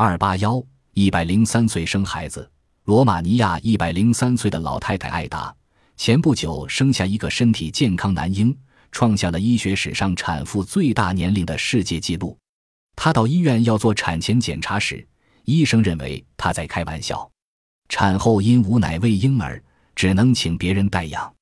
二八幺一百零三岁生孩子罗马尼亚一百零三岁的老太太艾达前不久生下一个身体健康男婴创下了医学史上产妇最大年龄的世界纪录。她到医院要做产前检查时医生认为她在开玩笑产后因无奶喂婴儿只能请别人代养